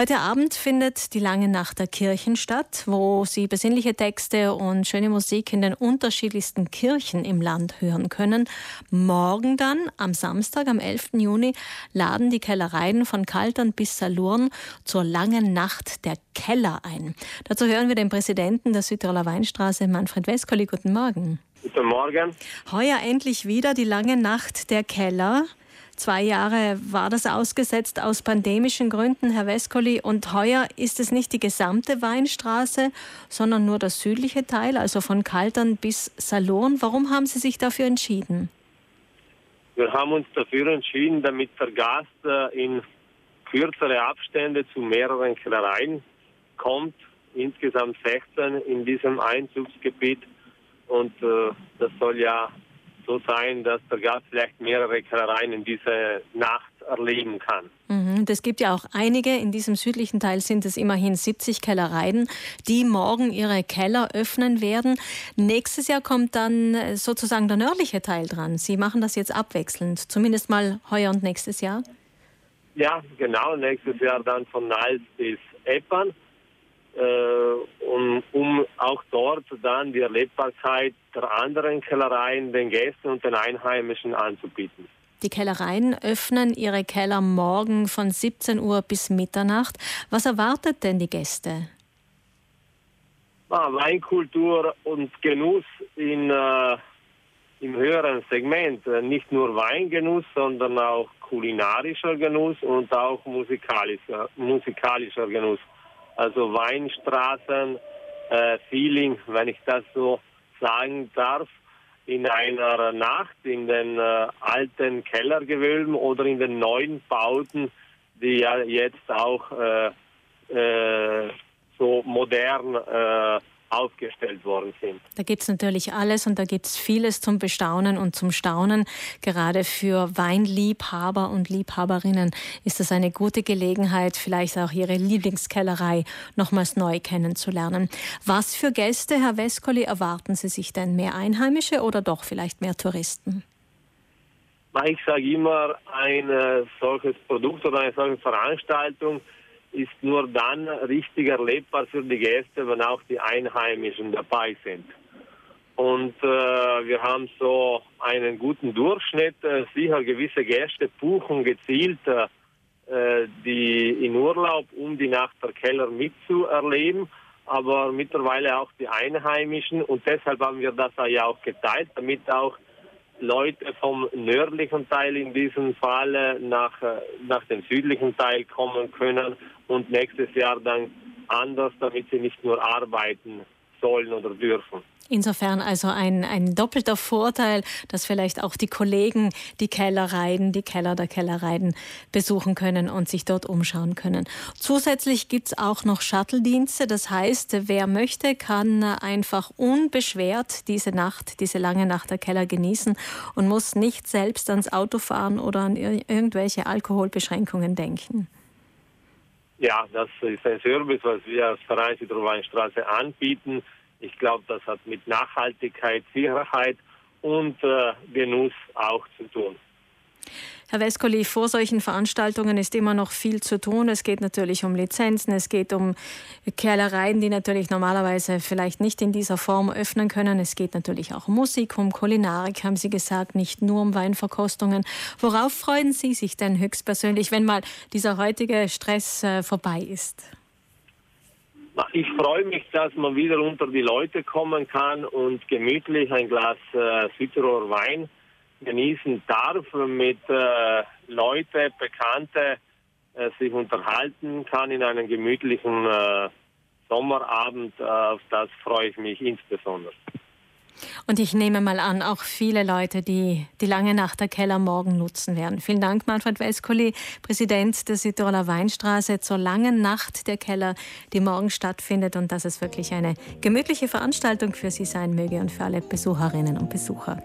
Heute Abend findet die lange Nacht der Kirchen statt, wo Sie besinnliche Texte und schöne Musik in den unterschiedlichsten Kirchen im Land hören können. Morgen dann, am Samstag, am 11. Juni, laden die Kellereien von Kaltern bis Salurn zur langen Nacht der Keller ein. Dazu hören wir den Präsidenten der Südtiroler Weinstraße, Manfred Weskoli. Guten Morgen. Guten Morgen. Heuer endlich wieder die lange Nacht der Keller. Zwei Jahre war das ausgesetzt aus pandemischen Gründen, Herr Weskoli. Und heuer ist es nicht die gesamte Weinstraße, sondern nur der südliche Teil, also von Kaltern bis Salon. Warum haben Sie sich dafür entschieden? Wir haben uns dafür entschieden, damit der Gast äh, in kürzere Abstände zu mehreren Kellereien kommt. Insgesamt 16 in diesem Einzugsgebiet. Und äh, das soll ja so sein, dass der Gast vielleicht mehrere Kellereien in dieser Nacht erleben kann. Mhm, das gibt ja auch einige. In diesem südlichen Teil sind es immerhin 70 Kellereien, die morgen ihre Keller öffnen werden. Nächstes Jahr kommt dann äh, sozusagen der nördliche Teil dran. Sie machen das jetzt abwechselnd, zumindest mal heuer und nächstes Jahr. Ja, genau. Nächstes Jahr dann von Nals bis Eppern. Äh, um auch dort dann die Erlebbarkeit der anderen Kellereien den Gästen und den Einheimischen anzubieten. Die Kellereien öffnen ihre Keller morgen von 17 Uhr bis Mitternacht. Was erwartet denn die Gäste? Ah, Weinkultur und Genuss in, äh, im höheren Segment. Äh, nicht nur Weingenuss, sondern auch kulinarischer Genuss und auch musikalischer, musikalischer Genuss also Weinstraßen, äh, Feeling, wenn ich das so sagen darf, in einer Nacht in den äh, alten Kellergewölben oder in den neuen Bauten, die ja jetzt auch äh, äh so modern äh, aufgestellt worden sind. Da gibt es natürlich alles und da gibt es vieles zum Bestaunen und zum Staunen. Gerade für Weinliebhaber und Liebhaberinnen ist das eine gute Gelegenheit, vielleicht auch ihre Lieblingskellerei nochmals neu kennenzulernen. Was für Gäste, Herr Weskoli, erwarten Sie sich denn? Mehr Einheimische oder doch vielleicht mehr Touristen? Ich sage immer, ein solches Produkt oder eine solche Veranstaltung ist nur dann richtig erlebbar für die Gäste, wenn auch die Einheimischen dabei sind. Und äh, wir haben so einen guten Durchschnitt. Äh, sicher gewisse Gäste buchen gezielt äh, die in Urlaub, um die Nacht der Keller mitzuerleben, aber mittlerweile auch die Einheimischen. Und deshalb haben wir das ja auch geteilt, damit auch Leute vom nördlichen Teil in diesem Fall nach, äh, nach dem südlichen Teil kommen können und nächstes Jahr dann anders, damit sie nicht nur arbeiten sollen oder dürfen. Insofern also ein, ein doppelter Vorteil, dass vielleicht auch die Kollegen die Kellereien, die Keller der Kellereien besuchen können und sich dort umschauen können. Zusätzlich gibt es auch noch Shuttle-Dienste. Das heißt, wer möchte, kann einfach unbeschwert diese Nacht, diese lange Nacht der Keller genießen und muss nicht selbst ans Auto fahren oder an irgendwelche Alkoholbeschränkungen denken. Ja, das ist ein Service, was wir als Verein Südrhein-Straße anbieten. Ich glaube, das hat mit Nachhaltigkeit, Sicherheit und äh, Genuss auch zu tun. Herr Weskoli, vor solchen Veranstaltungen ist immer noch viel zu tun. Es geht natürlich um Lizenzen, es geht um Kerlereien, die natürlich normalerweise vielleicht nicht in dieser Form öffnen können. Es geht natürlich auch um Musik, um Kulinarik, haben Sie gesagt, nicht nur um Weinverkostungen. Worauf freuen Sie sich denn höchstpersönlich, wenn mal dieser heutige Stress äh, vorbei ist? Ich freue mich, dass man wieder unter die Leute kommen kann und gemütlich ein Glas äh, Wein genießen darf, mit äh, Leute, Bekannte äh, sich unterhalten kann in einem gemütlichen äh, Sommerabend. Äh, auf das freue ich mich insbesondere. Und ich nehme mal an, auch viele Leute, die die lange Nacht der Keller morgen nutzen werden. Vielen Dank, Manfred Weskoli, Präsident der Südtiroler Weinstraße, zur langen Nacht der Keller, die morgen stattfindet und dass es wirklich eine gemütliche Veranstaltung für Sie sein möge und für alle Besucherinnen und Besucher.